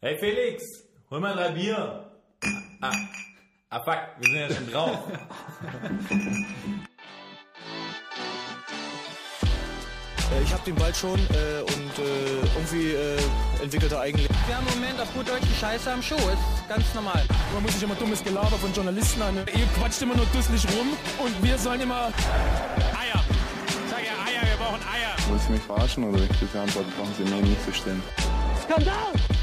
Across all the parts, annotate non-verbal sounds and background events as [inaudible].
Hey Felix, hol mal drei Bier. Ah, ah fuck, wir sind ja schon drauf. Äh, Ich habe den Ball schon äh, und äh, irgendwie äh, entwickelt er eigentlich. Wir haben im Moment auf gut Deutsch die Scheiße am Schuh. Ist ganz normal. Man muss sich immer dummes Gelaber von Journalisten an. Ihr quatscht immer nur dusselig rum und wir sollen immer. Eier. Ich sage ja Eier, wir brauchen Eier. Wollen Sie mich verarschen oder welche Antwort brauchen Sie mir nicht zu stellen? Alles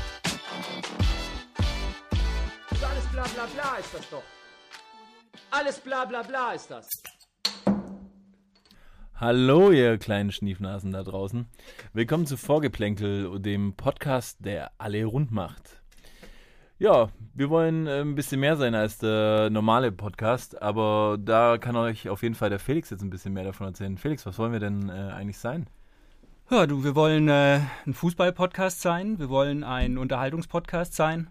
bla bla bla ist das doch. Alles bla bla bla ist das. Hallo, ihr kleinen Schniefnasen da draußen. Willkommen zu Vorgeplänkel, dem Podcast, der alle rund macht. Ja, wir wollen äh, ein bisschen mehr sein als der normale Podcast, aber da kann euch auf jeden Fall der Felix jetzt ein bisschen mehr davon erzählen. Felix, was wollen wir denn äh, eigentlich sein? Ja, du, wir wollen äh, ein Fußball-Podcast sein. Wir wollen ein Unterhaltungspodcast sein.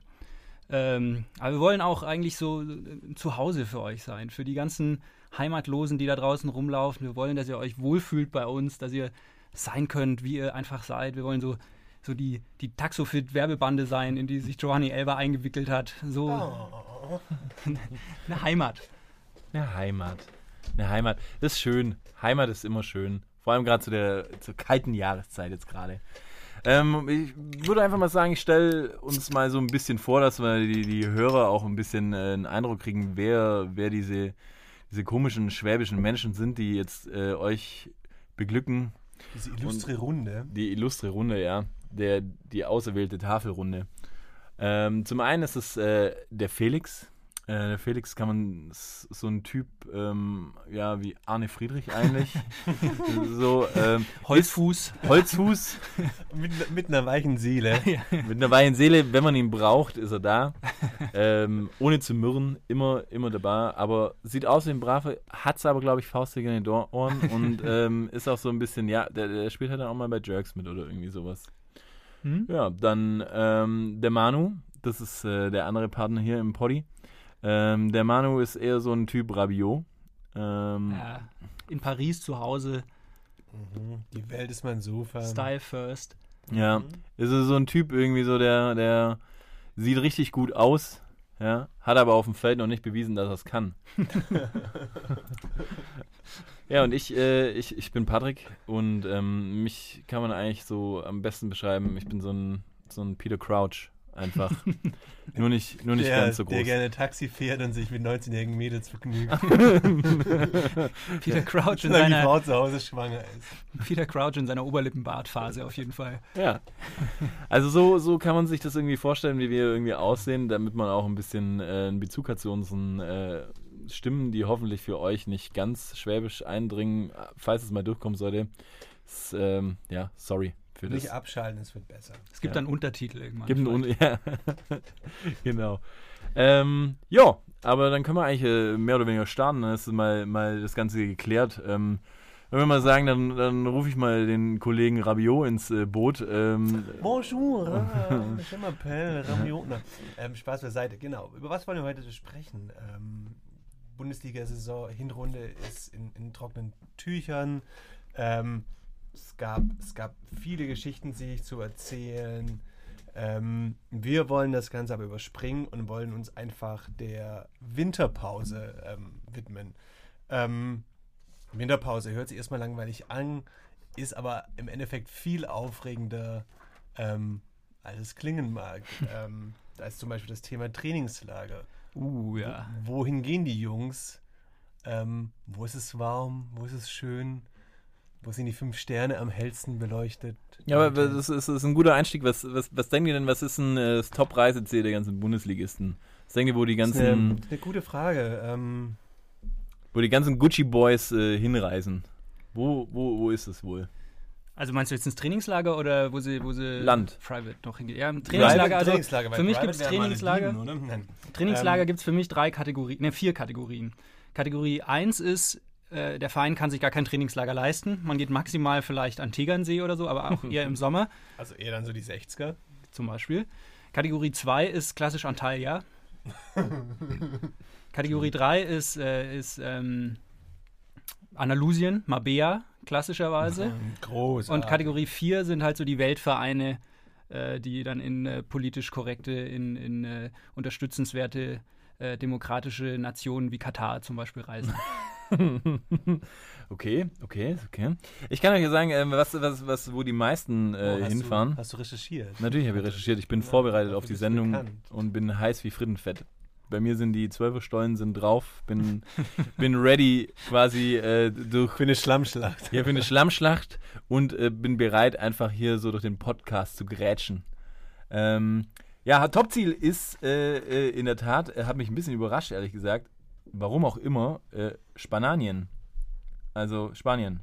Ähm, aber wir wollen auch eigentlich so äh, zu Hause für euch sein. Für die ganzen Heimatlosen, die da draußen rumlaufen. Wir wollen, dass ihr euch wohlfühlt bei uns, dass ihr sein könnt, wie ihr einfach seid. Wir wollen so, so die, die Taxofit-Werbebande sein, in die sich Giovanni Elber eingewickelt hat. So [laughs] eine Heimat. Eine Heimat. Eine Heimat. Das ist schön. Heimat ist immer schön. Vor allem gerade zu der zur kalten Jahreszeit jetzt gerade. Ähm, ich würde einfach mal sagen, ich stelle uns mal so ein bisschen vor, dass wir die, die Hörer auch ein bisschen äh, einen Eindruck kriegen, wer, wer diese, diese komischen schwäbischen Menschen sind, die jetzt äh, euch beglücken. Diese illustre Runde. Die illustre Runde, ja. Der, die auserwählte Tafelrunde. Ähm, zum einen ist es äh, der Felix. Äh, der Felix kann man so ein Typ, ähm, ja, wie Arne Friedrich eigentlich. [laughs] so ähm, Holzfuß. Holzfuß [laughs] Mit, mit einer weichen Seele. [laughs] mit einer weichen Seele. Wenn man ihn braucht, ist er da. ähm, ohne zu mürren, immer, immer dabei. Aber sieht aus wie ein Brave, hat's aber, glaube ich, faustig in den Ohr- Ohren und ähm, ist auch so ein bisschen, ja, der, der spielt halt dann auch mal bei Jerks mit oder irgendwie sowas. Hm? Ja, dann ähm, der Manu, das ist äh, der andere Partner hier im Poddy. Ähm, der Manu ist eher so ein Typ Rabiot. Ähm, Ja, in Paris zu Hause, Mhm. Die Welt ist mein Sofa. Style first. Ja, ist so so ein Typ irgendwie so, der, der sieht richtig gut aus, ja, hat aber auf dem Feld noch nicht bewiesen, dass er es kann. [laughs] ja, und ich, äh, ich, ich bin Patrick und ähm, mich kann man eigentlich so am besten beschreiben, ich bin so ein, so ein Peter Crouch einfach. [laughs] nur nicht, nur nicht der, ganz so groß. der gerne Taxi fährt und sich mit 19-jährigen Mädels vergnügt. [laughs] Peter Crouch in die seiner, Frau zu Hause schwanger ist. Peter Crouch in seiner Oberlippenbartphase auf jeden Fall. Ja. Also so, so kann man sich das irgendwie vorstellen, wie wir irgendwie aussehen, damit man auch ein bisschen äh, einen Bezug hat zu unseren äh, Stimmen, die hoffentlich für euch nicht ganz schwäbisch eindringen, falls es mal durchkommen sollte. S ähm, ja, sorry für das. Nicht abschalten, es wird besser. Es gibt Ja. dann Untertitel irgendwann. Gibt einen Un [laughs] ja. genau. Ähm, ja, aber dann können wir eigentlich äh, mehr oder weniger starten. Dann ist mal, mal das Ganze geklärt. Ähm, wenn wir mal sagen, dann, dann rufe ich mal den Kollegen Rabiot ins äh, Boot. Ähm, Bonjour, [laughs] ah, je m'appelle Ramiotner. Ähm, Spaß beiseite, genau. Über was wollen wir heute sprechen? Ähm, Bundesliga-Saison, Hinrunde ist in, in trockenen Tüchern. Ähm, es, gab, es gab viele Geschichten, sich zu erzählen. Ähm, wir wollen das Ganze aber überspringen und wollen uns einfach der Winterpause ähm, widmen. Ähm, Winterpause hört sich erstmal langweilig an, ist aber im Endeffekt viel aufregender, ähm, als es klingen mag. [laughs] ähm, da ist zum Beispiel das Thema Trainingslager. Uh, ja. Wohin gehen die Jungs? Ähm, wo ist es warm? Wo ist es schön? Wo sind die fünf Sterne am hellsten beleuchtet? Ja, aber das ist, ist ein guter Einstieg. Was, was, was denkt ihr denn, was ist ein äh, das Top-Reiseziel der ganzen Bundesligisten? Was denkt ihr, wo die Das ist eine, ganzen, eine gute Frage. Ähm, wo die ganzen Gucci-Boys äh, hinreisen? Wo, wo, wo ist es wohl? Also meinst du jetzt ins Trainingslager oder wo sie, wo sie Land. Private noch hingehen? Ja, im Trainingslager, also Trainingslager, für mich gibt es Trainingslager. Nein. Trainingslager Ähm, gibt es für mich drei Kategorien, ne, vier Kategorien. Kategorie 1 ist, äh, der Verein kann sich gar kein Trainingslager leisten. Man geht maximal vielleicht an Tegernsee oder so, aber auch [laughs] eher im Sommer Also eher dann so die 60er. zum Beispiel. Kategorie 2 ist klassisch Antalya. [laughs] Kategorie 3 ist, äh, ist ähm, Andalusien, Mabea, klassischerweise. Groß. Und Kategorie 4 sind halt so die Weltvereine, äh, die dann in äh, politisch korrekte, in, in äh, unterstützenswerte äh, demokratische Nationen wie Katar zum Beispiel reisen. [laughs] [laughs] okay, okay, okay. Ich kann euch ja sagen, äh, was, was, was, wo die meisten äh, Oh, hast hinfahren. Du, hast du recherchiert? Natürlich habe ich recherchiert. Ich bin Ja, vorbereitet auf die Sendung bekannt. und bin heiß wie Frittenfett. Bei mir sind die Zwölferstollen sind drauf. Bin, [laughs] bin ready quasi äh, durch Für eine Schlammschlacht. ja, für eine Schlammschlacht und äh, bin bereit, einfach hier so durch den Podcast zu grätschen. Ähm, ja, Topziel ist äh, äh, in der Tat, hat mich ein bisschen überrascht, ehrlich gesagt. Warum auch immer, äh, Spanien. Also Spanien.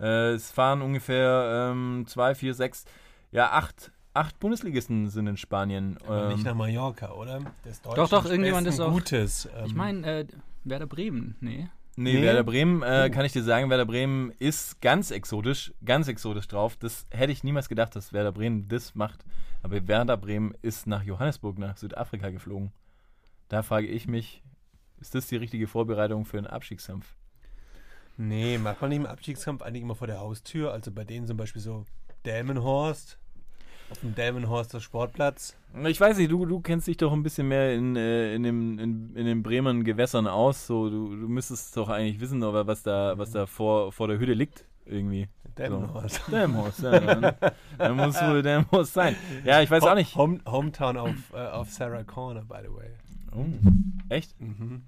Äh, es fahren ungefähr ähm, zwei, vier, sechs, ja, acht, acht Bundesligisten sind in Spanien. Aber nicht Ähm, nach Mallorca, oder? Das Doch, doch, irgendjemand ist auch- Gutes. Ich ähm, meine, äh, Werder Bremen, nee. Nee, Nee? Werder Bremen, äh, Oh. kann ich dir sagen, Werder Bremen ist ganz exotisch, ganz exotisch drauf. Das hätte ich niemals gedacht, dass Werder Bremen das macht. Aber Werder Bremen ist nach Johannesburg, nach Südafrika geflogen. Da frage ich mich, ist das die richtige Vorbereitung für einen Abstiegskampf? Nee, macht man nicht im Abstiegskampf eigentlich immer vor der Haustür? Also bei denen zum Beispiel so Delmenhorst, auf dem Delmenhorster Sportplatz. Ich weiß nicht, du, du kennst dich doch ein bisschen mehr in, äh, in, dem, in, in den Bremen Gewässern aus. So, du, du müsstest doch eigentlich wissen, aber was da, was da vor, vor der Hütte liegt, irgendwie. Delmenhorst. Delmhorst, ja. Dann, dann muss wohl Delmhorst sein. Ja, ich weiß auch nicht. Home, Hometown auf, äh, auf Sarah Corner, by the way. Oh, echt? Mhm.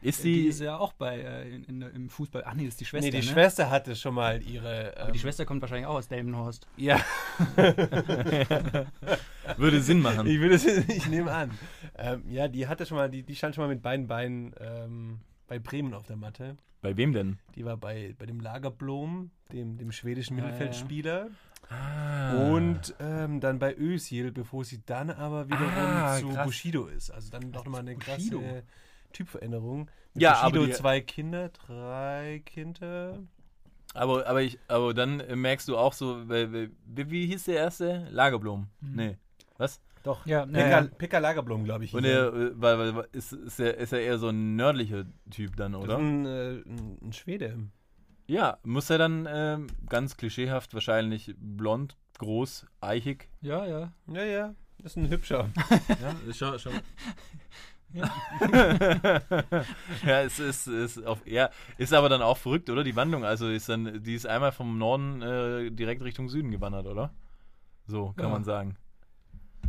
Ist Die die. ist ja auch bei äh, in, in, im Fußball. Ach nee, das ist die Schwester. Nee, die ne? Schwester hatte schon mal ihre. Aber die ähm, Schwester kommt wahrscheinlich auch aus Delmenhorst. Ja, [laughs] würde Sinn machen. ich es ich nehme an. Ähm, ja, die hatte schon mal, die, die stand schon mal mit beiden Beinen ähm, bei Bremen auf der Matte. Bei wem denn? Die war bei, bei dem Lagerblom, dem, dem schwedischen Ja, ja, ja. Ah. Und ähm, dann bei Özil, bevor sie dann aber wiederum Ah, zu krass. Bushido ist. Also dann doch nochmal eine Bushido? krasse Typveränderung. Mit Ja, Bushido aber zwei Kinder, drei Kinder. Aber, aber, ich, aber dann merkst du auch so, wie, wie, wie hieß der erste? Lagerblom. Nee. Was? Doch, Ja, Pekka, ja. Pekka Lagerblom, glaube ich. Und hieß der, äh, weil, weil, weil- ist, ist, er, ist er eher so ein nördlicher Typ dann, Das ist oder? ein, äh, ein Schwede. Ja, muss er dann ähm, ganz klischeehaft wahrscheinlich blond, groß, eichig. Ja, ja. Ja, ja, das ist ein hübscher. [laughs] Ja, schau, schau. Ja. [laughs] ja, es ist, ist, auf, ja, ist aber dann auch verrückt, oder? Die Wandlung, also ist dann, die ist einmal vom Norden äh, direkt Richtung Süden gewandert, oder? So kann Ja. man sagen.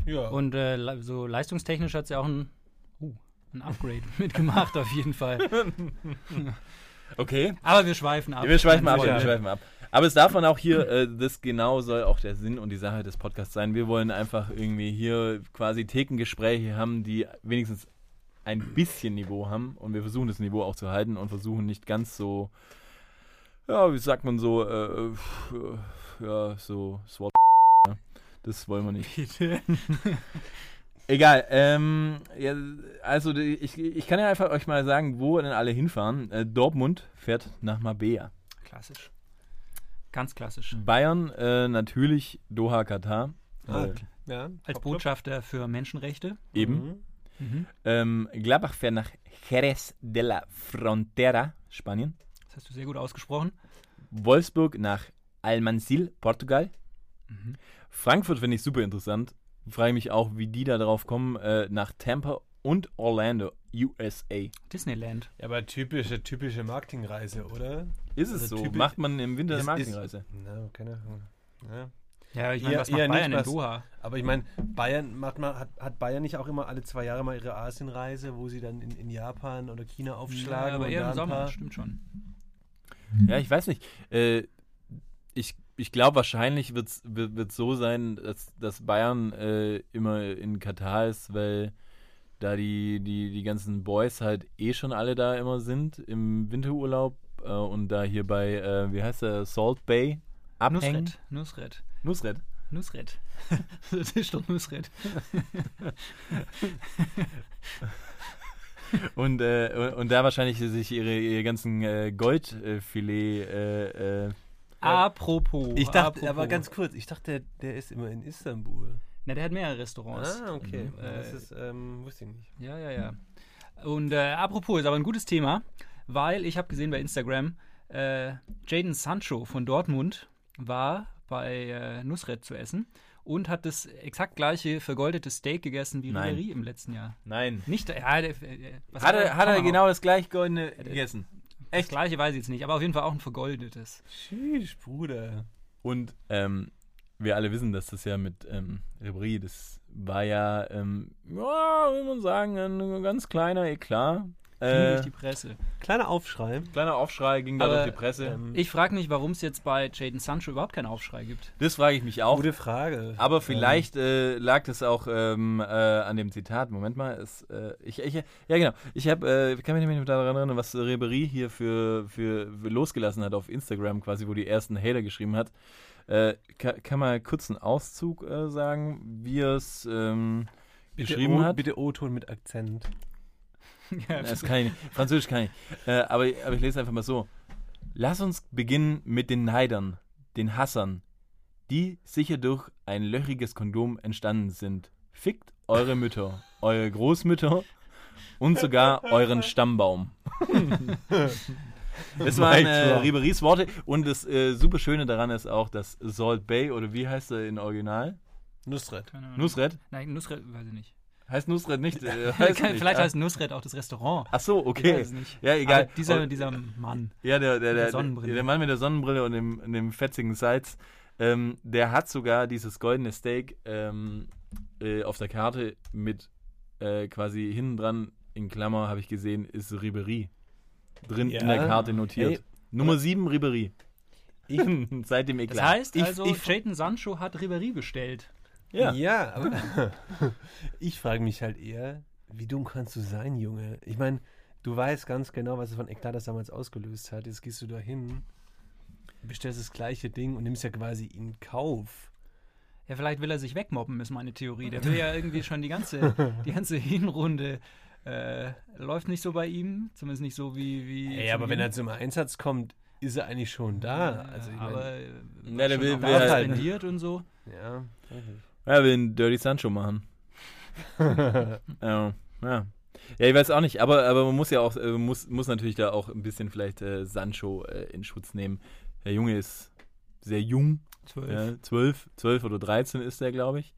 Ja. Und äh, so leistungstechnisch hat sie auch ein, uh, ein Upgrade [laughs] mitgemacht, auf jeden Fall. Okay. Aber wir schweifen ab. wir schweifen ab, Meine wir schweifen ab. Aber es darf man auch hier, äh, das genau soll auch der Sinn und die Sache des Podcasts sein. Wir wollen einfach irgendwie hier quasi Thekengespräche haben, die wenigstens ein bisschen Niveau haben und wir versuchen das Niveau auch zu halten und versuchen nicht ganz so, ja, wie sagt man so, äh, äh, ja, so SWAT. Ja. [laughs] Das wollen wir nicht. Egal, ähm, ja, also die- ich, ich kann ja einfach euch mal sagen, wo denn alle hinfahren. Äh, Dortmund fährt nach Mabea. Klassisch. Ganz klassisch. Bayern äh, natürlich Doha, Katar. Ah, Äh, ja, Als. Botschafter für Menschenrechte. eben. Mhm. Mhm. Ähm, Gladbach fährt nach Jerez de la Frontera, Spanien. Das hast du sehr gut ausgesprochen. Wolfsburg nach Almansil, Portugal. Mhm. Frankfurt finde ich super interessant. Frage mich auch, wie die da drauf kommen. Äh, nach Tampa und Orlando, USA. Disneyland. Ja, aber typische, typische Marketingreise, oder? Ist es Also so? typisch- Macht man im Winter eine Marketingreise? Na, keine Ahnung. Ja. Ja, ich meine, Eher- was macht eher nicht, Bayern in Doha? Aber ich meine, Bayern macht mal, hat, hat Bayern nicht auch immer alle zwei Jahre mal ihre Asienreise, wo sie dann in, in Japan oder China aufschlagen? Ja, aber eher im Sommer, stimmt schon. Ja, ich weiß nicht. Äh, ich ich glaube, wahrscheinlich wird's, wird es so sein, dass, dass Bayern äh, immer in Katar ist, weil da die, die, die ganzen Boys halt eh schon alle da immer sind im Winterurlaub äh, und da hier bei, äh, wie heißt der, Salt Bay abhängen. Nusret. Nusret. Nusret. Nusret. das ist doch Nusret. [laughs] Und, äh, und, und da wahrscheinlich sich ihre, ihre ganzen äh, Goldfilet äh, Apropos. Ich dachte, apropos. aber ganz kurz, ich dachte, der ist immer in Istanbul. Na, der hat mehrere Restaurants. Ah, okay. Mhm. das Äh, ist, ähm, wusste ich nicht. Ja, ja, ja. Und äh, apropos, ist aber ein gutes Thema, weil ich habe gesehen bei Instagram, äh, Jaden Sancho von Dortmund war bei äh, Nusret zu essen und hat das exakt gleiche vergoldete Steak gegessen wie Nein. Ribéry im letzten Jahr. Nein. Nicht, ja, der, äh, was Hat er, hat er genau das gleich goldene gegessen. Das gleiche weiß ich jetzt nicht, aber auf jeden Fall auch ein vergoldetes. Tschüss, Bruder. Und ähm, wir alle wissen, dass das ja mit ähm, Ribéry, das war ja, ähm, ja, will man sagen, ein ganz kleiner Eklat. Ging Äh, durch die Presse. Kleiner Aufschrei. kleiner Aufschrei ging da durch die Presse. ähm, Ich frage mich, warum es jetzt bei Jaden Sancho überhaupt keinen Aufschrei gibt. das frage ich mich auch. Gute Frage. Aber vielleicht äh, lag das auch ähm, äh, an dem Zitat. Moment mal, es, äh, ich, ich, ja genau. Ich habe, äh, kann mich nicht mehr daran erinnern, was Ribery hier für, für, für losgelassen hat auf Instagram, quasi, wo die ersten Hater geschrieben hat. Äh, kann, kann mal kurz einen Auszug äh, sagen, wie er es ähm, bitte beschrieben o, hat? Bitte O-Ton mit Akzent. [laughs] Das kann ich nicht. Französisch kann ich. Äh, aber, aber ich lese einfach mal so. Lass uns beginnen mit den Neidern, den Hassern, die sicher durch ein löchriges Kondom entstanden sind. Fickt eure Mütter, eure Großmütter und sogar euren Stammbaum. [laughs] Das waren äh, Riberys Worte und das äh, super Schöne daran ist auch, dass Salt Bay oder wie heißt er in Original? Nusret. Nusret? Nein, Nusret, weiß ich nicht. Heißt Nusret nicht? Äh, [laughs] heißt Vielleicht nicht. heißt Nusret auch das Restaurant. Ach so, Ich okay. weiß es nicht. Ja, egal. Aber dieser, Oh, dieser Mann. Ja, der, der, der der, Sonnenbrille. der Mann mit der Sonnenbrille und dem, dem fetzigen Salz, ähm, der hat sogar dieses goldene Steak ähm, äh, auf der Karte mit äh, quasi hinten dran, in Klammer habe ich gesehen, ist Ribery drin in Ja. der Karte notiert. Ey. Nummer 7 Ribery. Ich, [laughs] Seit dem Das Eklat. heißt Ich- also, ich- Jaden Sancho hat Ribéry bestellt. Ja. ja, aber [laughs] ich frage mich halt eher, wie dumm kannst du sein, Junge? Ich meine, du weißt ganz genau, was es von Eklat das damals ausgelöst hat. Jetzt gehst du da hin, bestellst das gleiche Ding und nimmst ja quasi in Kauf. Ja, vielleicht will er sich wegmobben, ist meine Theorie. Der will ja [laughs] irgendwie schon die ganze, die ganze [laughs] Hinrunde äh, läuft nicht so bei ihm, zumindest nicht so wie. wie Ey, aber wenn er zum Einsatz kommt, ist er eigentlich schon da. Also ich aber mein, äh, Ja, war der schon will- will halt- und so. ja. Er will einen Dirty Sancho machen. [laughs] ja, ja. Ja, ich weiß auch nicht, aber, aber man muss ja auch, äh, muss, muss natürlich da auch ein bisschen vielleicht äh, Sancho äh, in Schutz nehmen. Der Junge ist sehr jung, Zwölf. ja, 12, 12 oder 13 ist er, glaube ich.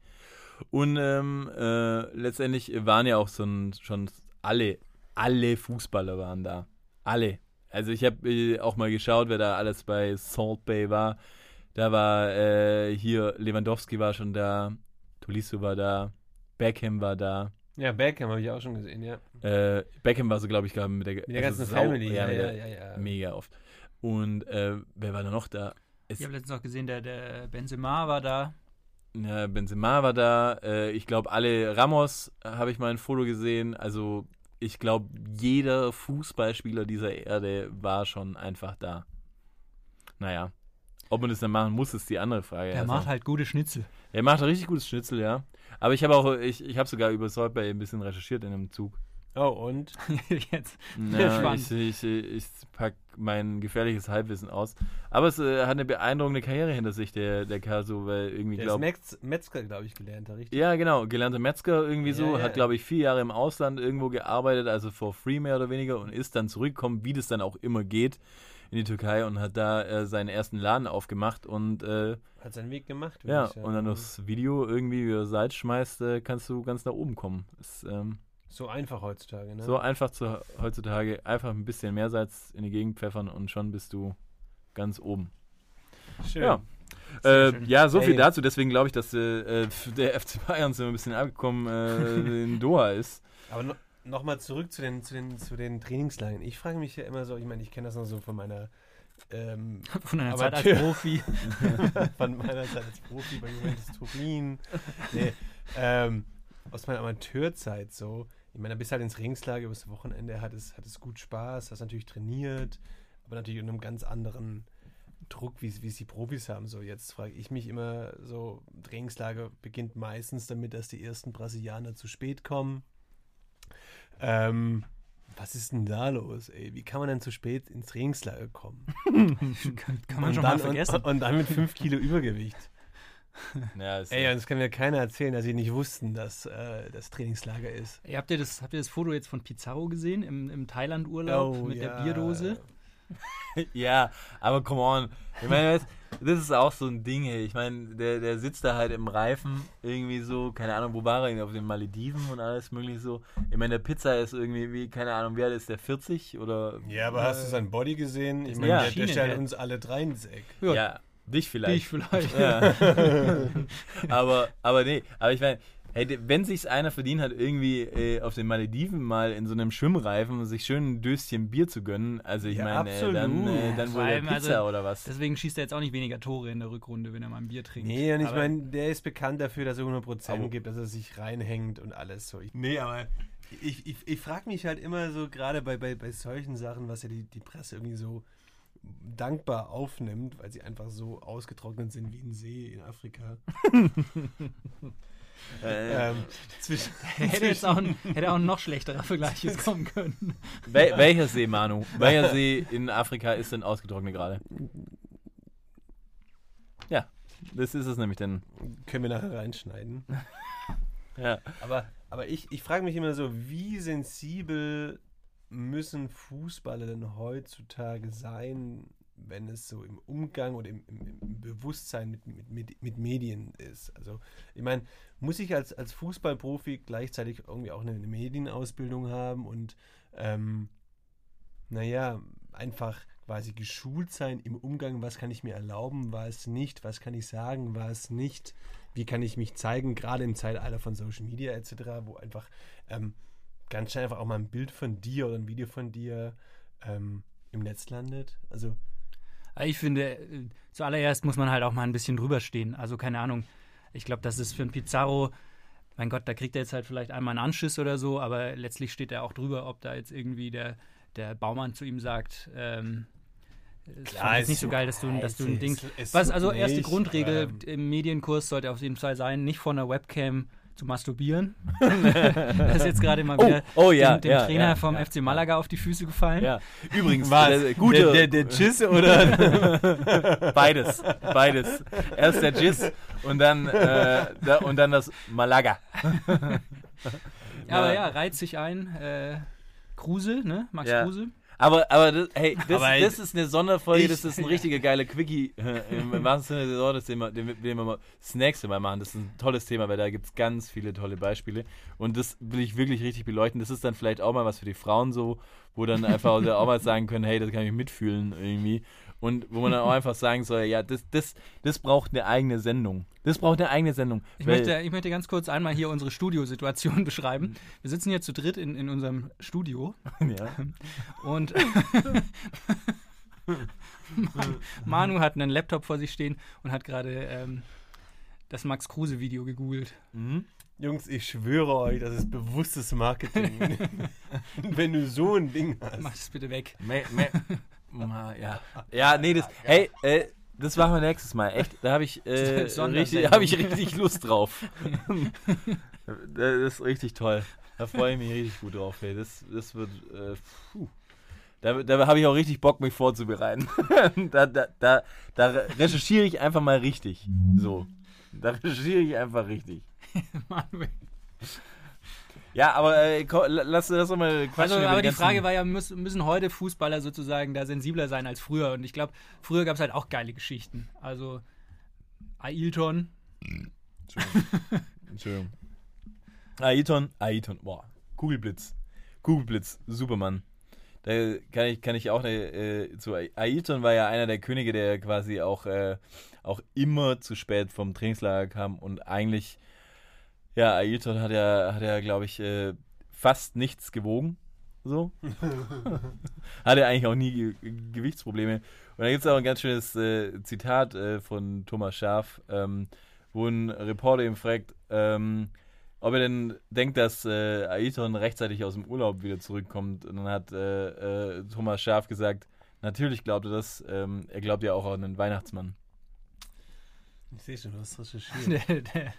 Und ähm, äh, letztendlich waren ja auch so ein, schon alle, alle Fußballer waren da. Alle. Also ich habe äh, auch mal geschaut, wer da alles bei Salt Bay war. Da war äh, hier Lewandowski war schon da, Tolisso war da, Beckham war da. Ja, Beckham habe ich auch schon gesehen, ja. Äh, Beckham war so, glaube ich, mit der, Mit der also ganzen sau- Family. Ja, Ja, ja, ja, ja. mega oft. Und äh, wer war da noch da? Es, Ich habe letztens auch gesehen, der, der Benzema war da. ja, Benzema war da. Äh, ich glaube, alle Ramos habe ich mal ein Foto gesehen. Also ich glaube, jeder Fußballspieler dieser Erde war schon einfach da. Naja. Ob man das dann machen muss, ist die andere Frage. Der Also, macht halt gute Schnitzel. Er macht ein richtig gutes Schnitzel, ja. Aber ich habe auch, ich, ich habe sogar über Salt Bay ein bisschen recherchiert in einem Zug. Oh, und? [laughs] Jetzt. Spannend. ich, ich, ich pack mein gefährliches Halbwissen aus. Aber es äh, hat eine beeindruckende Karriere hinter sich, der, der Caso, weil irgendwie Der ist glaubt. Metz, Metzger, glaube ich, gelernt, richtig? Ja, genau, gelernter Metzger irgendwie Ja, so, ja. hat glaube ich vier Jahre im Ausland irgendwo gearbeitet, also for free mehr oder weniger und ist dann zurückgekommen, wie das dann auch immer geht in die Türkei und hat da äh, seinen ersten Laden aufgemacht und äh, Hat seinen Weg gemacht. ja, ich sagen. und dann das Video irgendwie, wie er Salz schmeißt, äh, kannst du ganz nach oben kommen. Ist, ähm, So einfach heutzutage, ne? So einfach zu, heutzutage einfach ein bisschen mehr Salz in die Gegend pfeffern und schon bist du ganz oben. Schön. Ja. Äh, ja, so viel Ey. dazu. Deswegen glaube ich, dass äh, äh, [laughs] der FC Bayern so ein bisschen abgekommen äh, in Doha ist. Aber no, nochmal zurück zu den, zu, den, zu den Trainingslagern. Ich frage mich ja immer so, ich meine, ich kenne das noch so von meiner ähm, [laughs] Von einer Aber Zeit als Profi. [laughs] von meiner Zeit als Profi bei Juventus Turin. Nee, ähm, aus meiner Amateurzeit so. Ich meine, da bist du halt ins Trainingslager übers Wochenende, hat es, hat es gut Spaß, hast natürlich trainiert, aber natürlich unter einem ganz anderen Druck, wie es wie es die Profis haben. So, jetzt frage ich mich immer so, Trainingslager beginnt meistens damit, dass die ersten Brasilianer zu spät kommen. Ähm, was ist denn da los, ey? Wie kann man denn zu spät ins Trainingslager kommen? [laughs] kann, kann man und schon dann, mal vergessen. Und, und dann mit 5 Kilo Übergewicht. Ja, Ey, das kann mir keiner erzählen, dass sie nicht wussten, dass äh, das Trainingslager ist. Ey, habt, ihr das, habt ihr das Foto jetzt von Pizarro gesehen im, im Thailand-Urlaub mit der Bierdose? [laughs] Ja, aber come on. Ich meine, das, ist auch so ein Ding, ey. Ich meine, der, der sitzt da halt im Reifen irgendwie so, keine Ahnung, wo war er? Auf den Malediven und alles möglich so. Ich meine, der Pizza ist irgendwie, wie, keine Ahnung, wie alt ist der? 40 oder? Ja, aber hast du seinen Body gesehen? Ich meine, Ja. der, der stellt uns alle drei ins Eck. Ja, Ja, dich vielleicht. ich vielleicht. Ja. [laughs] [laughs] aber, aber nee, aber ich meine, hey, wenn sich's einer verdient hat, irgendwie äh, auf den Malediven mal in so einem Schwimmreifen sich schön ein Döschen Bier zu gönnen, also ich Ja, meine, äh, dann, äh, dann wohl Pizza also, oder was. Deswegen schießt er jetzt auch nicht weniger Tore in der Rückrunde, wenn er mal ein Bier trinkt. Nee, und ich meine, der ist bekannt dafür, dass er 100% Aber- gibt, dass er sich reinhängt und alles so. Ich, nee, aber ich, ich, ich frage mich halt immer so, gerade bei, bei, bei solchen Sachen, was ja die, die Presse irgendwie so dankbar aufnimmt, weil sie einfach so ausgetrocknet sind wie ein See in Afrika. [laughs] Äh, ähm, zwischen, [laughs] hätte jetzt auch ein, hätte auch ein noch schlechterer Vergleich jetzt kommen können. wel [laughs] welcher See, Manu? Welcher See in Afrika ist denn ausgetrocknet gerade? Ja, das ist es nämlich denn. können wir nachher reinschneiden. [laughs] Ja. Aber, aber ich, ich frage mich immer so, wie sensibel müssen Fußballer denn heutzutage sein, wenn es so im Umgang oder im, im, im Bewusstsein mit, mit, mit, Medien ist? Also, ich meine, muss ich als, als Fußballprofi gleichzeitig irgendwie auch eine, eine Medienausbildung haben und, ähm, naja, einfach quasi geschult sein im Umgang, was kann ich mir erlauben, was nicht, was kann ich sagen, was nicht, wie kann ich mich zeigen, gerade im Zeitalter von Social Media etc., wo einfach ähm, ganz schnell einfach auch mal ein Bild von dir oder ein Video von dir ähm, im Netz landet. Also, Ich finde, äh, zuallererst muss man halt auch mal ein bisschen drüber stehen. Also keine Ahnung. Ich glaube, das ist für einen Pizarro, mein Gott, da kriegt er jetzt halt vielleicht einmal einen Anschiss oder so, aber letztlich steht er auch drüber, ob da jetzt irgendwie der, der Baumann zu ihm sagt, ähm, es Klar, ist nicht so geil, dass du, dass du ein Ding. Was also erste nicht, Grundregel ähm, im Medienkurs sollte auf jeden Fall sein, nicht vor einer Webcam zu masturbieren. [laughs] das ist jetzt gerade mal Oh, wieder oh ja, dem, dem ja, Trainer ja, vom ja, FC Malaga auf die Füße gefallen. Ja, übrigens, Was? der, gute, der, der, der Giz oder? [laughs] beides, beides. Erst der Jizz und dann, äh, da, und dann das Malaga. Ja, aber ja, reiht sich ein. Äh, Kruse, ne? Max Ja. Kruse. Aber, aber das, hey, das, Aber das ist eine Sonderfolge, ich- das ist ein [laughs] richtiger geiler Quickie. Äh, Im, im wahrsten Sinne des Wortes, den wir, den, den wir mal das nächste Mal machen. Das ist ein tolles Thema, weil da gibt es ganz viele tolle Beispiele. Und das will ich wirklich richtig beleuchten. Das ist dann vielleicht auch mal was für die Frauen so, wo dann einfach auch mal sagen können, hey, das kann ich mitfühlen irgendwie. Und wo man dann auch [laughs] einfach sagen soll, ja, das, das, das braucht eine eigene Sendung. Das braucht eine eigene Sendung. Ich möchte, ich möchte ganz kurz einmal hier unsere Studiosituation [laughs] beschreiben. Wir sitzen hier zu dritt in, in unserem Studio [laughs] ja. und Manu hat einen Laptop vor sich stehen und hat gerade ähm, das Max Kruse-Video gegoogelt. Mhm. Jungs, ich schwöre euch, das ist bewusstes Marketing. Wenn du so ein Ding hast. Mach das bitte weg. Me, me, ja. [laughs] ja, nee, das, hey, äh, das machen wir nächstes Mal. Echt, da habe ich, [laughs] äh, richtig, hab ich richtig Lust drauf. [laughs] das ist richtig toll. Da freue ich mich richtig gut drauf. Ey. Das, das wird, äh, puh. Da, da habe ich auch richtig Bock, mich vorzubereiten. da, da, da, da recherchiere ich einfach mal richtig. So. Da recherchiere ich einfach richtig. Manuel. Ja, aber äh, lass, lass doch mal quatschen. Also, aber die Frage war ja, müssen, müssen heute Fußballer sozusagen da sensibler sein als früher? Und ich glaube, früher gab es halt auch geile Geschichten. Also Ailton, Entschuldigung. [laughs] Ailton, Ailton, boah, Kugelblitz. Kugelblitz, Supermann. Da kann ich, kann ich auch äh, zu Ailton war ja einer der Könige, der quasi auch, äh, auch immer zu spät vom Trainingslager kam und eigentlich, ja, Ailton hat ja, hat ja, glaube ich, äh, fast nichts gewogen. So. [laughs] hat er eigentlich auch nie Ge Gewichtsprobleme. Und da gibt es auch ein ganz schönes äh, Zitat äh, von Thomas Schaf, ähm, wo ein Reporter ihn fragt, ähm, ob er denn denkt, dass äh, Ailton rechtzeitig aus dem Urlaub wieder zurückkommt. Und dann hat äh, äh, Thomas Schaf gesagt, natürlich glaubt er das. Ähm, er glaubt ja auch an den Weihnachtsmann. Ich sehe schon, du hast recherchiert. [laughs] der, der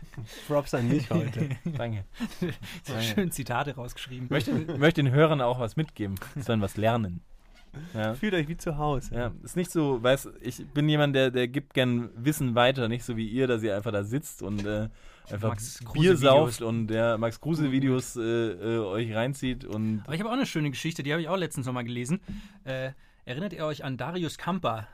Props an mich heute. [laughs] Danke. [laughs] so schön Zitate rausgeschrieben. Ich möchte, möchte den Hörern auch was mitgeben. Sie sollen was lernen. Ja. Fühlt euch wie zu Hause. Ja, ist nicht so, weiß, ich bin jemand, der, der gibt gern Wissen weiter, nicht so wie ihr, dass ihr einfach da sitzt und äh, einfach Max Kruse Bier sauft und der Max Kruse Videos äh, äh, euch reinzieht und Aber ich habe auch eine schöne Geschichte, die habe ich auch letztens nochmal gelesen. Äh, erinnert ihr euch an Darius Kamper?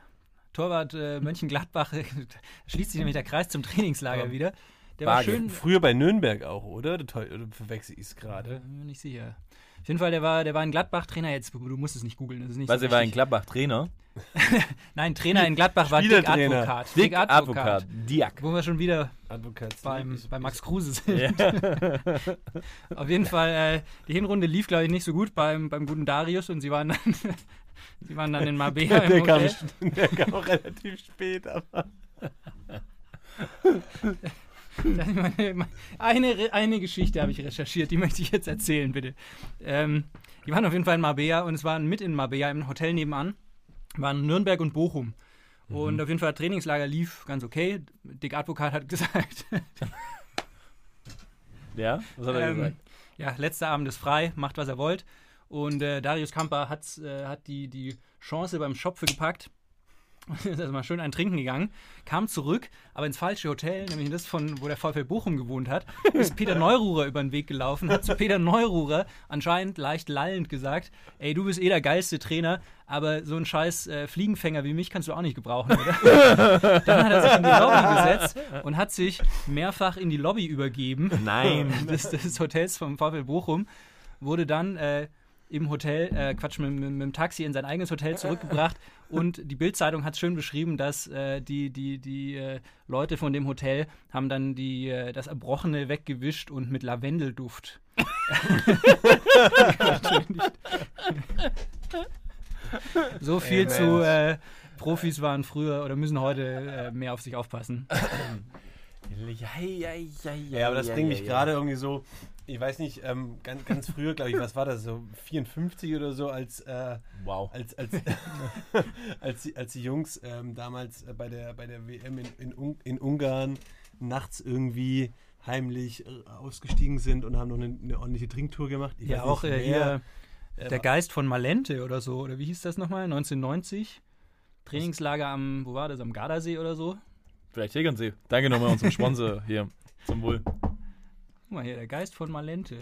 Torwart äh, Mönchengladbach, [laughs] schließt sich nämlich der Kreis zum Trainingslager Ja. wieder. Der war Bargeld. schön, Früher bei Nürnberg auch, oder? Oder, verwechsel ich es gerade? Bin mir nicht sicher. Auf jeden Fall, der war, der war ein Gladbach-Trainer. Jetzt, du musst es nicht googeln. Was, so er war in wichtig. Gladbach Trainer? [laughs] Nein, Trainer in Gladbach war Dick Spielertrainer. Advokat. Dick Advokat. Diak. Wo wir schon wieder Advokat. beim, bei Max Kruse sind. Ja. [laughs] Auf jeden Fall, äh, die Hinrunde lief, glaube ich, nicht so gut beim, beim guten Darius und sie waren dann, sie waren dann in [laughs] Marbella im Der kam, Hotel. [laughs] der kam auch relativ spät, aber. [laughs] Eine, eine Geschichte habe ich recherchiert, die möchte ich jetzt erzählen, bitte. Ähm, die waren auf jeden Fall in Marbella und es waren mit in Marbella im Hotel nebenan, waren Nürnberg und Bochum. Und auf jeden Fall, Trainingslager lief ganz okay. Dick Advokat hat gesagt, Ja, was hat er ähm, gesagt? ja, letzter Abend ist frei, macht was er wollt. Und äh, Darius Kamper hat's, äh, hat die, die Chance beim Schopfe gepackt. [laughs] ist erstmal schön ein Trinken gegangen, kam zurück, aber ins falsche Hotel, nämlich das von, wo der VfL Bochum gewohnt hat, ist Peter [laughs] Neururer über den Weg gelaufen, hat zu Peter Neururer anscheinend leicht lallend gesagt, ey, du bist eh der geilste Trainer, aber so ein scheiß äh, Fliegenfänger wie mich kannst du auch nicht gebrauchen, oder? [laughs] Dann hat er sich in die Lobby gesetzt und hat sich mehrfach in die Lobby übergeben Nein. des, des Hotels vom VfL Bochum, wurde dann äh, im Hotel, äh, Quatsch, mit, mit, mit dem Taxi in sein eigenes Hotel zurückgebracht [laughs] und die Bildzeitung hat schön beschrieben, dass äh, die, die, die äh, Leute von dem Hotel haben dann die, äh, das Erbrochene weggewischt und mit Lavendelduft. [laughs] so viel zu äh, Profis waren früher oder müssen heute äh, mehr auf sich aufpassen. Ja, ja, ja, Ja, aber das bringt mich gerade irgendwie so, ich weiß nicht, ähm, ganz, ganz früher, glaube ich, was war das, so 54 oder so, als, äh, Wow. als, als, [laughs] als, die, als die Jungs ähm, damals äh, bei, der, bei der WM in, in, Un in Ungarn nachts irgendwie heimlich äh, ausgestiegen sind und haben noch eine, eine ordentliche Trinktour gemacht. Ich Ja, auch äh, hier äh, der Geist von Malente oder so, oder wie hieß das nochmal? 1990? Trainingslager am, wo war das, am Gardasee oder so? Vielleicht Tegernsee. Danke nochmal unserem Sponsor hier. Zum Wohl. Guck mal hier, der Geist von Malente.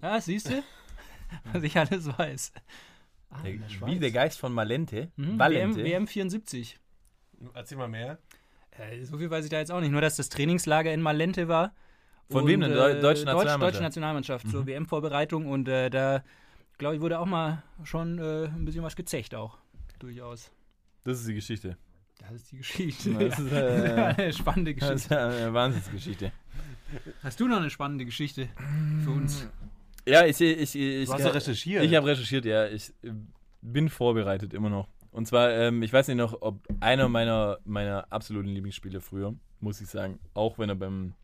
Ja, siehst du? [laughs] Was ich alles weiß. Ah, Der, wie der Geist von Malente. Mhm, WM, Valente. WM 74. Erzähl mal mehr. Äh, so viel weiß ich da jetzt auch nicht. Nur, dass das Trainingslager in Malente war. Von wem denn? Deu- deutsche Deutsch, Nationalmannschaft? Deutsche Nationalmannschaft, so WM-Vorbereitung. Und äh, da, glaube ich, wurde auch mal schon äh, ein bisschen was gezecht auch. Durchaus. Das ist die Geschichte. Das ist die Geschichte. Das ist, [laughs] äh, eine spannende Das Geschichte. ist eine Wahnsinnsgeschichte. Hast du noch eine spannende Geschichte für uns? Ja, ich, ich, ich, Du hast ja recherchiert. Ich habe recherchiert, ja. Ich äh, bin vorbereitet immer noch. Und zwar, ähm, ich weiß nicht noch, ob einer meiner, meiner absoluten Lieblingsspiele früher, muss ich sagen, auch wenn er beim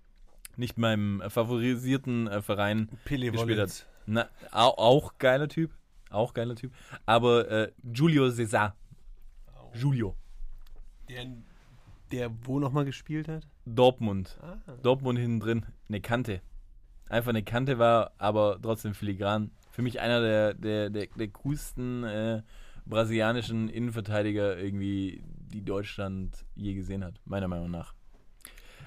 nicht meinem favorisierten äh, Verein Pele gespielt hat. Na, auch, auch geiler Typ. Auch geiler Typ. Aber äh, Julio César. Julio. Der, der wo nochmal gespielt hat? Dortmund. Ah. Dortmund hinten drin. Eine Kante. Einfach eine Kante war, aber trotzdem filigran. Für mich einer der, der, der, der coolsten äh, brasilianischen Innenverteidiger irgendwie, die Deutschland je gesehen hat, meiner Meinung nach.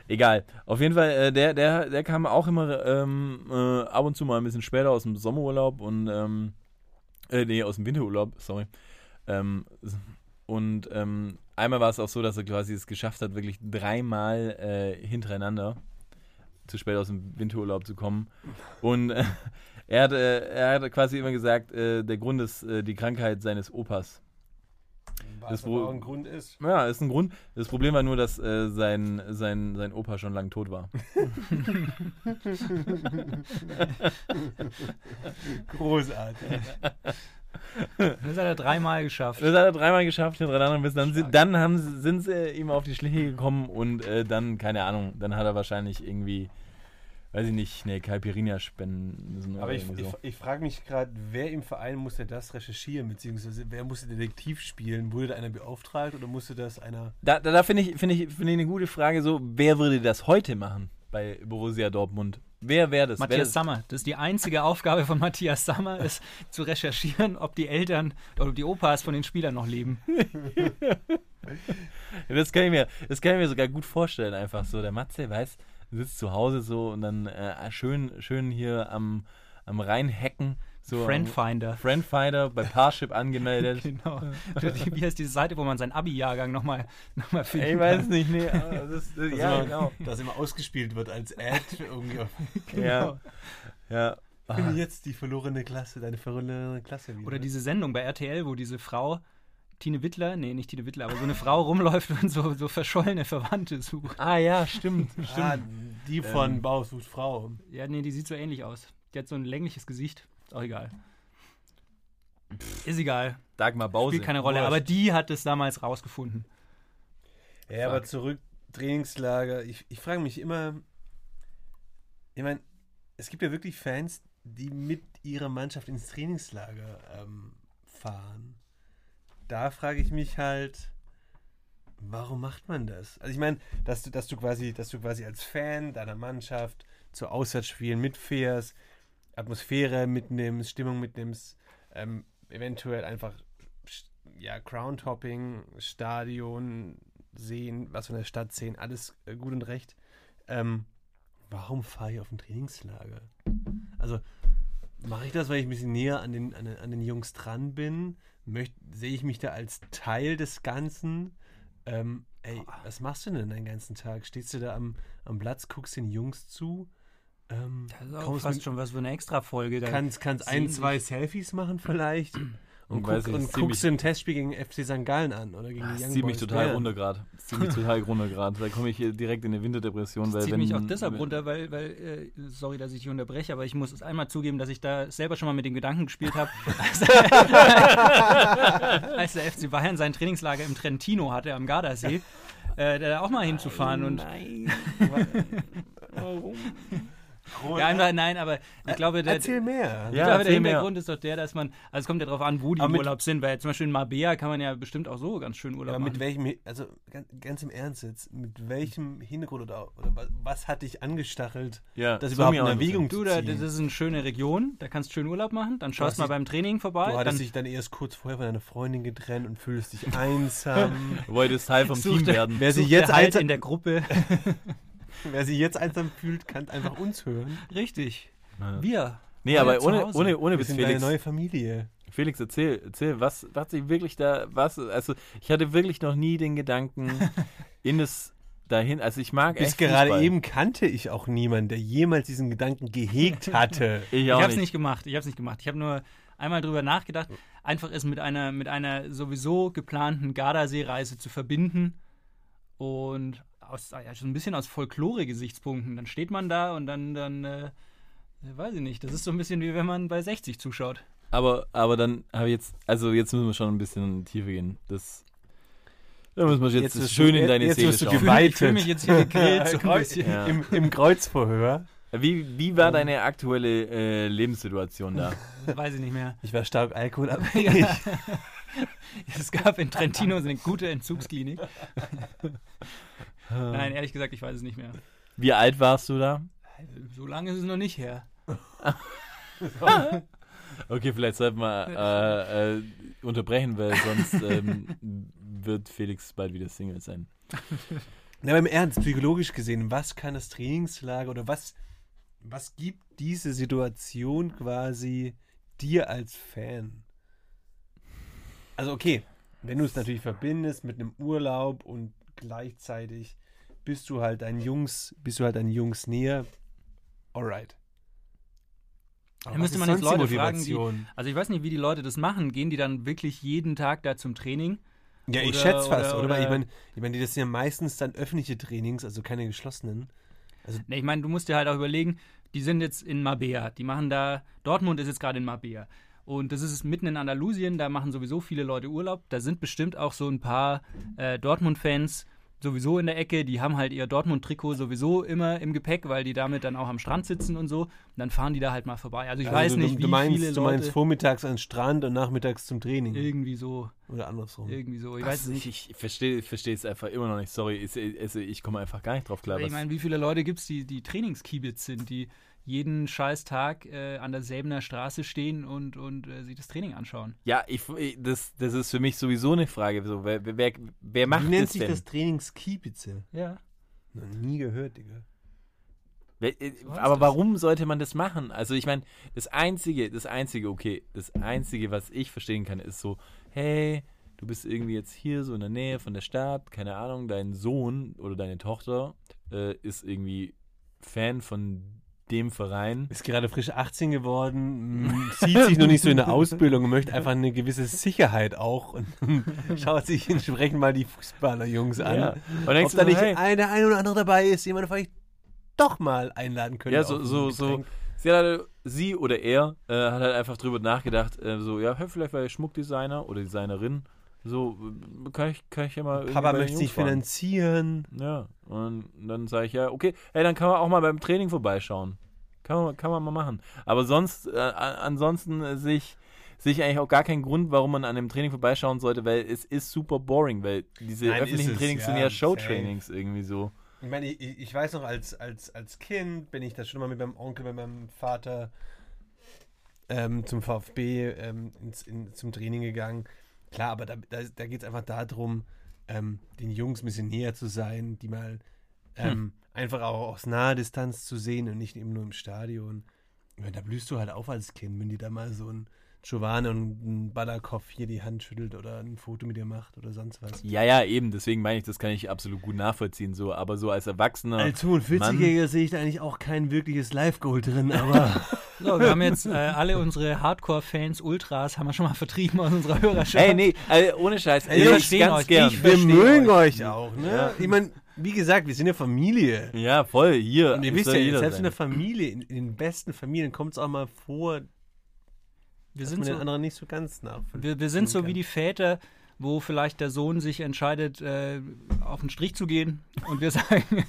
Egal. Auf jeden Fall, äh, der, der, der kam auch immer ähm, äh, ab und zu mal ein bisschen später aus dem Sommerurlaub und ähm, äh, nee, aus dem Winterurlaub, sorry. Ähm, und ähm, einmal war es auch so, dass er quasi es geschafft hat, wirklich dreimal äh, hintereinander zu spät aus dem Winterurlaub zu kommen. Und äh, er, hat, äh, er hat quasi immer gesagt, äh, der Grund ist äh, die Krankheit seines Opas. Was Das aber ein Grund ist. Ja, ist ein Grund. Das Problem war nur, dass äh, sein, sein, sein Opa schon lang tot war. [laughs] Großartig. [laughs] Das hat er dreimal geschafft. Das hat er dreimal geschafft hintereinander. Bis dann, sind- dann haben, sie- sind sie ihm auf die Schliche gekommen und äh, dann, keine Ahnung, dann hat er wahrscheinlich irgendwie, weiß ich nicht, eine Caipirinha spenden müssen. Aber oder ich, irgendwie ich, so. ich frage mich gerade, wer im Verein musste das recherchieren, beziehungsweise wer musste Detektiv spielen? Wurde da einer beauftragt oder musste das einer. Da, da, da finde ich, finde ich, finde ich eine gute Frage so, wer würde das heute machen bei Borussia Dortmund? Wer wäre das? Wär Matthias das Sammer. Das ist die einzige Aufgabe von Matthias Sammer, ist zu recherchieren, ob die Eltern oder die Opas von den Spielern noch leben. [laughs] Das kann ich mir, das kann ich mir sogar gut vorstellen, einfach so. Der Matze, weiß, sitzt zu Hause so und dann äh, schön, schön hier am, am Rhein hacken So, Friendfinder. Friendfinder bei Parship angemeldet. [laughs] Genau. [laughs] Wie heißt diese Seite, wo man seinen Abi-Jahrgang nochmal noch mal finden Ich weiß nicht, nee. Das, das, [laughs] ja, immer, genau. Das immer ausgespielt wird als Ad irgendwie. auf- Ja. ja. Finde jetzt die verlorene Klasse, deine verlorene Klasse wieder. Oder diese Sendung bei RTL, wo diese Frau, Tine Wittler, nee, nicht Tine Wittler, aber so eine Frau rumläuft und so, so verschollene Verwandte sucht. Ah ja, stimmt. ah, die von Ähm. Bauer sucht Frau. Ja, nee, die sieht so ähnlich aus. Die hat so ein längliches Gesicht. Auch egal. Ist egal. Dagmar Bause. Spielt keine Rolle. Wurscht. Aber die hat es damals rausgefunden. Ja, aber Fuck. zurück, Trainingslager. Ich, ich frage mich immer, ich meine, es gibt ja wirklich Fans, die mit ihrer Mannschaft ins Trainingslager ähm, fahren. Da frage ich mich halt, warum macht man das? Also ich meine, dass du, dass du quasi, dass du quasi als Fan deiner Mannschaft zu Auswärtsspielen mitfährst, Atmosphäre mitnimmst, Stimmung mitnimmst, ähm, eventuell einfach ja, Crown-Topping, Stadion sehen, was von der Stadt sehen, alles äh, gut und recht. Ähm, warum fahre ich auf ein Trainingslager? Also mache ich das, weil ich ein bisschen näher an den, an den, an den Jungs dran bin? Möcht, sehe ich mich da als Teil des Ganzen? Ähm, ey, was machst du denn den ganzen Tag? Stehst du da am, am Platz, guckst den Jungs zu? Ähm, Das ist auch kommst fast mit- schon was für eine Extra-Folge. da. kannst, kannst ein, zwei Selfies machen vielleicht und, Und guck, und guckst mich- ein Testspiel gegen FC St. Gallen an oder gegen Ah, die Das Young zieht mich Boys total Bayern. runter gerade. Das zieht mich [laughs] total runter gerade. Da komme ich hier direkt in eine Winterdepression. Das weil zieht wenn, mich auch deshalb runter, weil, weil äh, sorry, dass ich dich unterbreche, aber ich muss es einmal zugeben, dass ich da selber schon mal mit dem Gedanken gespielt habe, als, [laughs] als der FC Bayern sein Trainingslager im Trentino hatte, am Gardasee, äh, da auch mal hinzufahren. Und, Nein. [laughs] Warum? Ja, einfach, nein, aber ich glaube, der, Erzähl mehr. Ja, ich glaube, der. Hintergrund ist doch der, dass man, also es kommt ja darauf an, wo die Aber im Urlaub sind, weil zum Beispiel in Marbella kann man ja bestimmt auch so ganz schön Urlaub Aber mit machen. welchem, also ganz, ganz im Ernst jetzt, mit welchem Hintergrund oder, oder was, was hat dich angestachelt, ja, das überhaupt mir in Erwägung Du, zu da, ziehen? das ist eine schöne Region, da kannst du schön Urlaub machen, dann schaust mal dich- beim Training vorbei. Du dann hattest dich dann erst kurz vorher von deiner Freundin getrennt und fühlst dich einsam. [laughs] Du wolltest Teil vom Such Team werden. wer, sich jetzt halt einsam, in der Gruppe. [laughs] [laughs] wer sich jetzt einsam fühlt, kann einfach uns hören. Richtig. Ja. Wir. Nee, aber ohne, Hause. ohne, ohne Wir sind Felix. neue Familie. Felix, erzähl, erzähl, was, was ich wirklich da, was, also ich hatte wirklich noch nie den Gedanken, [laughs] in das dahin, also ich mag Bis echt gerade Fußball. eben kannte ich auch niemanden, der jemals diesen Gedanken gehegt hatte. Ich [laughs] Ich auch habe es nicht. nicht gemacht. Ich habe es nicht gemacht. Ich habe nur einmal drüber nachgedacht, einfach es mit einer mit einer sowieso geplanten Gardasee-Reise zu verbinden und aus ja, so ein bisschen aus Folklore-Gesichtspunkten. Dann steht man da und dann dann äh, weiß ich nicht. Das ist so ein bisschen wie wenn man bei 60 zuschaut. Aber, aber dann habe ich jetzt, also jetzt müssen wir schon ein bisschen in die Tiefe gehen. Das, da müssen wir jetzt, Jetzt schön du- in deine jetzt Seele wirst du schauen. Ich fühle mich jetzt hier [laughs] gegrillt so ein. Ja. Im, Im Kreuzverhör. Wie, wie war deine aktuelle äh, Lebenssituation da? Das weiß ich nicht mehr. Ich war stark alkoholabhängig. [laughs] Es gab in Trentino so eine gute Entzugsklinik. [laughs] Nein, ehrlich gesagt, ich weiß es nicht mehr. Wie alt warst du da? So lange ist es noch nicht her. [laughs] Okay, vielleicht sollten wir äh, äh, unterbrechen, weil sonst ähm, wird Felix bald wieder Single sein. Na, aber im Ernst, psychologisch gesehen, was kann das Trainingslager oder was, was gibt diese Situation quasi dir als Fan? Also okay, wenn du es natürlich verbindest mit einem Urlaub und gleichzeitig bist du halt ein Jungs, bist du halt ein Jungs näher, alright. Aber Da müsste man jetzt Leute fragen, die-? Also ich weiß nicht, wie die Leute das machen. Gehen die dann wirklich jeden Tag da zum Training? Ja, ich Oder- schätze fast, oder- oder? Weil ich oder- meine, ich mein, das sind ja meistens dann öffentliche Trainings, also keine geschlossenen. Ne, ich meine, du musst dir halt auch überlegen, die sind jetzt in Marbella. Die machen da, Dortmund ist jetzt gerade in Marbella. Und das ist mitten in Andalusien, da machen sowieso viele Leute Urlaub. Da sind bestimmt auch so ein paar äh, Dortmund-Fans sowieso in der Ecke. Die haben halt ihr Dortmund-Trikot sowieso immer im Gepäck, weil die damit dann auch am Strand sitzen und so. Und dann fahren die da halt mal vorbei. Also ich Also weiß du, nicht, du wie meinst, viele Du meinst Leute vormittags an den Strand und nachmittags zum Training. irgendwie so, Oder andersrum. irgendwie so. Ich Was? weiß es nicht. Ich, ich verstehe ich verstehe es einfach immer noch nicht. Sorry, ich, ich, ich komme einfach gar nicht drauf klar. Ich meine, wie viele Leute gibt es, die, die Trainingskiebitz sind, die jeden scheiß Tag äh, an der Säbener Straße stehen und, und äh, sich das Training anschauen? ja, ich, ich- das, das ist für mich sowieso eine Frage. So, wer, wer, wer macht Wie nennt das sich denn? das Trainingskiebitze? Ja. Noch nie gehört, Digga. Äh, So Aber warum sollte man das machen? Also ich meine, das einzige, das einzige, okay, das einzige, was ich verstehen kann, ist so, hey, du bist irgendwie jetzt hier so in der Nähe von der Stadt, keine Ahnung, dein Sohn oder deine Tochter äh, ist irgendwie Fan von dem Verein. Ist gerade frisch 18 geworden, [laughs] sieht sich noch nicht so in der Ausbildung und möchte einfach eine gewisse Sicherheit auch und [laughs] schaut sich entsprechend mal die Fußballerjungs an. Ja. Und Ob denkst da du so, nicht hey, der ein oder andere dabei ist, jemand vielleicht doch mal einladen könnte. Ja, so- so- so-. Sie, hat halt, sie oder er äh, hat halt einfach drüber nachgedacht, äh, so, ja, vielleicht war ich Schmuckdesigner oder Designerin. So, kann ich, kann ich ja mal. Papa möchte sich finanzieren. Ja, und dann sage ich, ja, okay, ey, dann kann man auch mal beim Training vorbeischauen. Kann man, kann man mal machen. Aber sonst, äh, ansonsten äh, sehe ich, sehe ich eigentlich auch gar keinen Grund, warum man an dem Training vorbeischauen sollte, weil es ist super boring, weil diese Nein, öffentlichen es, Trainings sind ja, ja Showtrainings irgendwie so. Ich meine, ich, ich weiß noch, als, als, als Kind bin ich da schon mal mit meinem Onkel, mit meinem Vater ähm, zum VfB ähm, ins, in, zum Training gegangen. Klar, aber da, da, da geht es einfach darum, ähm, den Jungs ein bisschen näher zu sein, die mal ähm, einfach auch aus naher Distanz zu sehen und nicht eben nur im Stadion. Meine, da blühst du halt auf als Kind, wenn die da mal so ein Giovanni und ein Balakow hier die Hand schüttelt oder ein Foto mit dir macht oder sonst was. Ja, ja, eben, deswegen meine ich, das kann ich absolut gut nachvollziehen, so, aber so als Erwachsener. Als 45-Jähriger sehe ich da eigentlich auch kein wirkliches Live-Goal drin, aber [laughs] So, wir haben jetzt äh, alle unsere Hardcore-Fans, Ultras, haben wir schon mal vertrieben aus unserer Hörerschaft. Ey, nee, also ohne Scheiß. Wir ich verstehen ganz euch, gern. ich wir verstehe mögen euch. auch, ne? Ja. Ich meine, wie gesagt, wir sind eine Familie. Ja, voll, hier. Und ihr wisst ja, selbst in sein. der Familie, in, in den besten Familien kommt es auch mal vor, wir dass sind man so, den anderen nicht so ganz nachvollziehen Wir, wir sind so kann. wie die Väter, wo vielleicht der Sohn sich entscheidet, äh, auf den Strich zu gehen und wir [laughs] sagen, [laughs]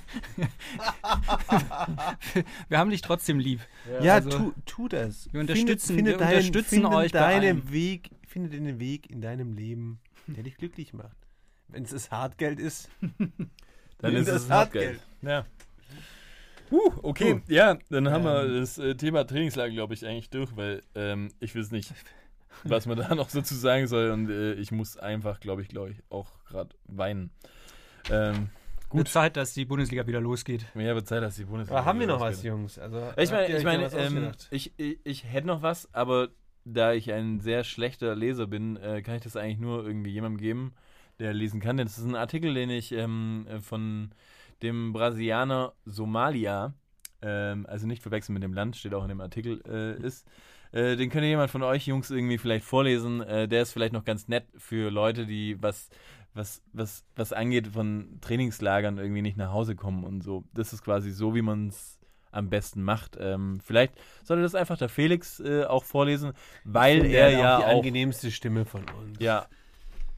wir haben dich trotzdem lieb. Ja, also- tu, tu das. Wir unterstützen- finde, wir deinen, unterstützen finde euch bei deinen allem. Weg, finde den Weg in deinem Leben, der dich glücklich macht. Wenn es das Hartgeld ist, Dann ist das es Hartgeld. Ja. Uh, okay, ja, dann haben wir das äh, Thema Trainingslager, glaube ich, eigentlich durch, weil ähm, ich weiß nicht, [laughs] was man da noch so zu sagen soll und äh, ich muss einfach, glaube ich, glaube ich, auch gerade weinen. Ähm, Gut Zeit, dass die Bundesliga wieder losgeht. mir wird Zeit, dass die Bundesliga. aber haben wir noch losgeht. was, Jungs? Also, Ich meine, ich, was ähm, ich, ich, ich hätte noch was, aber da ich ein sehr schlechter Leser bin, äh, kann ich das eigentlich nur irgendwie jemandem geben, der lesen kann. Denn das ist ein Artikel, den ich ähm, äh, von dem Brasilianer Somalia, ähm, also nicht verwechseln mit dem Land, steht auch in dem Artikel, äh, ist. Äh, den könnte jemand von euch Jungs irgendwie vielleicht vorlesen. Äh, der ist vielleicht noch ganz nett für Leute, die was, was, was, was angeht von Trainingslagern irgendwie nicht nach Hause kommen und so. Das ist quasi so, wie man es am besten macht. Ähm, vielleicht sollte das einfach der Felix äh, auch vorlesen, weil er ja die auch, angenehmste Stimme von uns. ja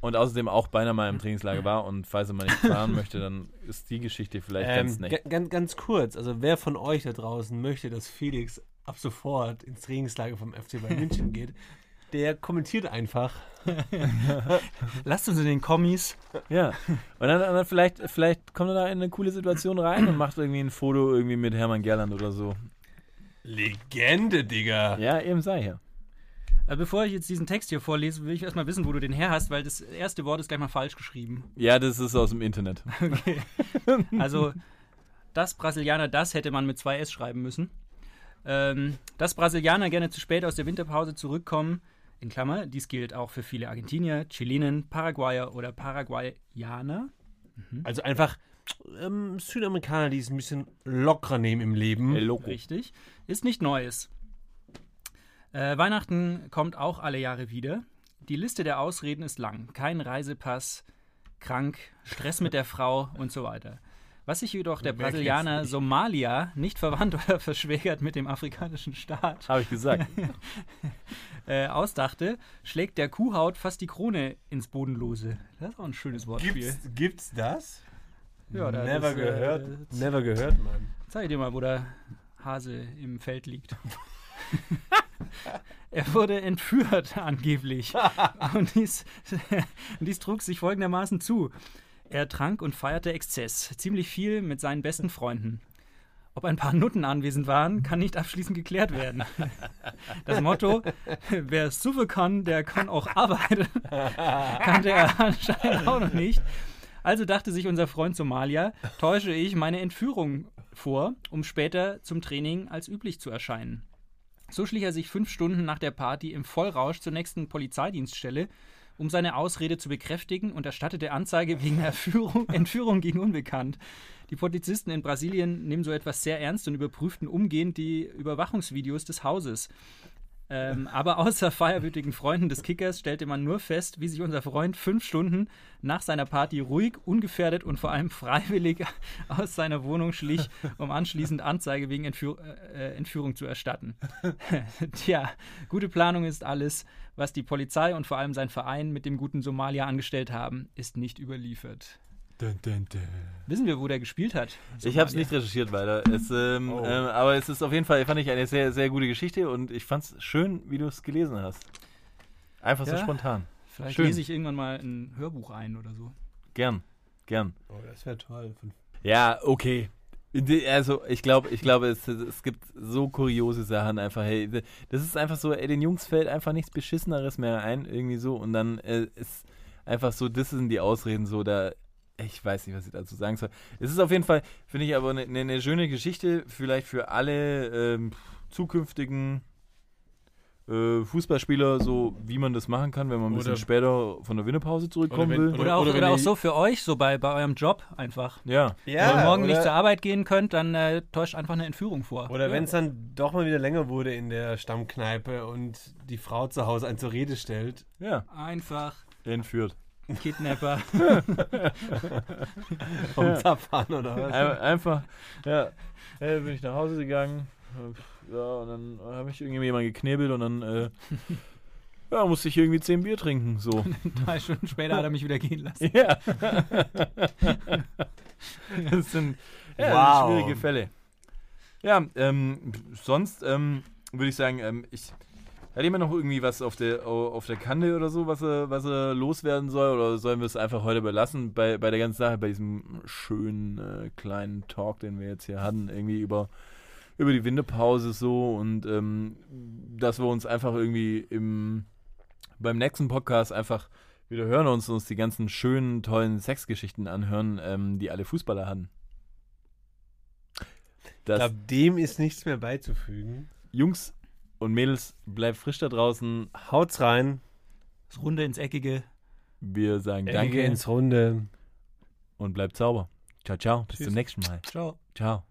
und außerdem auch beinahe mal im Trainingslager war und falls er mal nicht fahren [laughs] möchte, dann ist die Geschichte vielleicht ganz Ähm, nett. ga- ganz, ganz kurz, also wer von euch da draußen möchte, dass Felix ab sofort ins Trainingslager vom FC Bayern München geht, der kommentiert einfach. [laughs] Lasst uns in den Kommis. Ja. Und dann, dann vielleicht, vielleicht kommt er da in eine coole Situation rein und macht irgendwie ein Foto irgendwie mit Hermann Gerland oder so. Legende, Digga. Ja, eben sei hier. Äh, bevor ich jetzt diesen Text hier vorlese, will ich erstmal wissen, wo du den her hast, weil das erste Wort ist gleich mal falsch geschrieben. Ja, das ist aus dem Internet. [laughs] Also, das Brasilianer, das hätte man mit zwei S schreiben müssen. Ähm, dass Brasilianer gerne zu spät aus der Winterpause zurückkommen, in Klammer, dies gilt auch für viele Argentinier, Chilenen, Paraguayer oder Paraguayaner. Also einfach ähm, Südamerikaner, die es ein bisschen lockerer nehmen im Leben. Loco. Richtig. Ist nicht Neues. Äh, Weihnachten kommt auch alle Jahre wieder. Die Liste der Ausreden ist lang. Kein Reisepass, krank, Stress mit der Frau und so weiter. Was sich jedoch der Brasilianer. Somalia nicht verwandt oder [laughs] verschwägert mit dem afrikanischen Staat Habe ich gesagt. [laughs] äh, ausdachte, schlägt der Kuhhaut fast die Krone ins Bodenlose. Das ist auch ein schönes Wortspiel. Gibt's, gibt's das? Ja, da Never ist, äh, gehört. z- Never gehört, Mann. Zeig dir mal, wo der Hase im Feld liegt. [laughs] [laughs] er wurde entführt, angeblich. [laughs] Und dies, [laughs] dies trug sich folgendermaßen zu. Er trank und feierte Exzess, ziemlich viel mit seinen besten Freunden. Ob ein paar Nutten anwesend waren, kann nicht abschließend geklärt werden. Das Motto, wer suffen kann, der kann auch arbeiten, kannte er anscheinend auch noch nicht. Also dachte sich unser Freund Somalia, täusche ich meine Entführung vor, um später zum Training als üblich zu erscheinen. So schlich er sich fünf Stunden nach der Party im Vollrausch zur nächsten Polizeidienststelle, um seine Ausrede zu bekräftigen und erstattete Anzeige wegen [laughs] Erführung, Entführung gegen Unbekannt. Die Polizisten in Brasilien nehmen so etwas sehr ernst und überprüften umgehend die Überwachungsvideos des Hauses. Ähm, aber außer feierwütigen Freunden des Kickers stellte man nur fest, wie sich unser Freund fünf Stunden nach seiner Party ruhig, ungefährdet und vor allem freiwillig aus seiner Wohnung schlich, um anschließend Anzeige wegen Entführ äh, Entführung zu erstatten. [laughs] Tja, gute Planung ist alles. Was die Polizei und vor allem sein Verein mit dem guten Somalia angestellt haben, ist nicht überliefert. Dun, dun, dun. Wissen wir, wo der gespielt hat? Ich habe es nicht recherchiert weiter. Es, ähm, Oh. ähm, aber es ist auf jeden Fall, fand ich eine sehr, sehr gute Geschichte und ich fand es schön, wie du es gelesen hast. Einfach so Ja. spontan. Vielleicht Schön. lese ich irgendwann mal ein Hörbuch ein oder so. Gern, gern. Oh, das wäre toll. Ja, okay. Also ich glaube, ich glaube, es, es gibt so kuriose Sachen einfach. Hey, das ist einfach so, ey, den Jungs fällt einfach nichts Beschisseneres mehr ein, irgendwie so. Und dann äh, ist einfach so, das sind die Ausreden so, da, ich weiß nicht, was ich dazu sagen soll. Es ist auf jeden Fall, finde ich aber eine ne, ne schöne Geschichte, vielleicht für alle ähm, zukünftigen äh, Fußballspieler, so wie man das machen kann, wenn man ein bisschen Oder- später von der Winnepause zurückkommen Oder wenn- will. Oder, auch, oder oder wenn auch so für euch, so bei, bei eurem Job einfach. ja. Wenn ihr morgen nicht zur oder, Arbeit gehen könnt, dann äh, täuscht einfach eine Entführung vor. oder wenn es dann doch mal wieder länger wurde in der Stammkneipe und die Frau zu Hause einen zur Rede stellt. Ja, Einfach entführt. Kidnapper. [laughs] Vom Zapfahren oder was? Ein, einfach, ja. Hey, bin ich nach Hause gegangen. Ja, und dann habe ich irgendwie jemanden geknebelt und dann äh, [laughs] ja, musste ich irgendwie zehn Bier trinken. So. [laughs] Drei Stunden später hat er mich wieder gehen lassen. ja. das sind ja, Wow. schwierige Fälle. Ja, ähm, sonst ähm, würde ich sagen, ähm, ich. Hat jemand noch irgendwie was auf der, auf der Kante oder so, was er, was er loswerden soll? Oder sollen wir es einfach heute belassen bei, bei der ganzen Sache, bei diesem schönen äh, kleinen Talk, den wir jetzt hier hatten, irgendwie über, über die Winterpause so und ähm, dass wir uns einfach irgendwie im, beim nächsten Podcast einfach wieder hören und uns die ganzen schönen, tollen Sexgeschichten anhören, ähm, die alle Fußballer hatten. Ich Das, glaube, dem ist nichts mehr beizufügen. Jungs und Mädels, bleibt frisch da draußen. Haut's rein. Das Runde ins Eckige. Wir sagen Eckige Danke ins Runde. und bleibt sauber. Ciao, ciao. Bis Tschüss. zum nächsten Mal. Ciao. Ciao.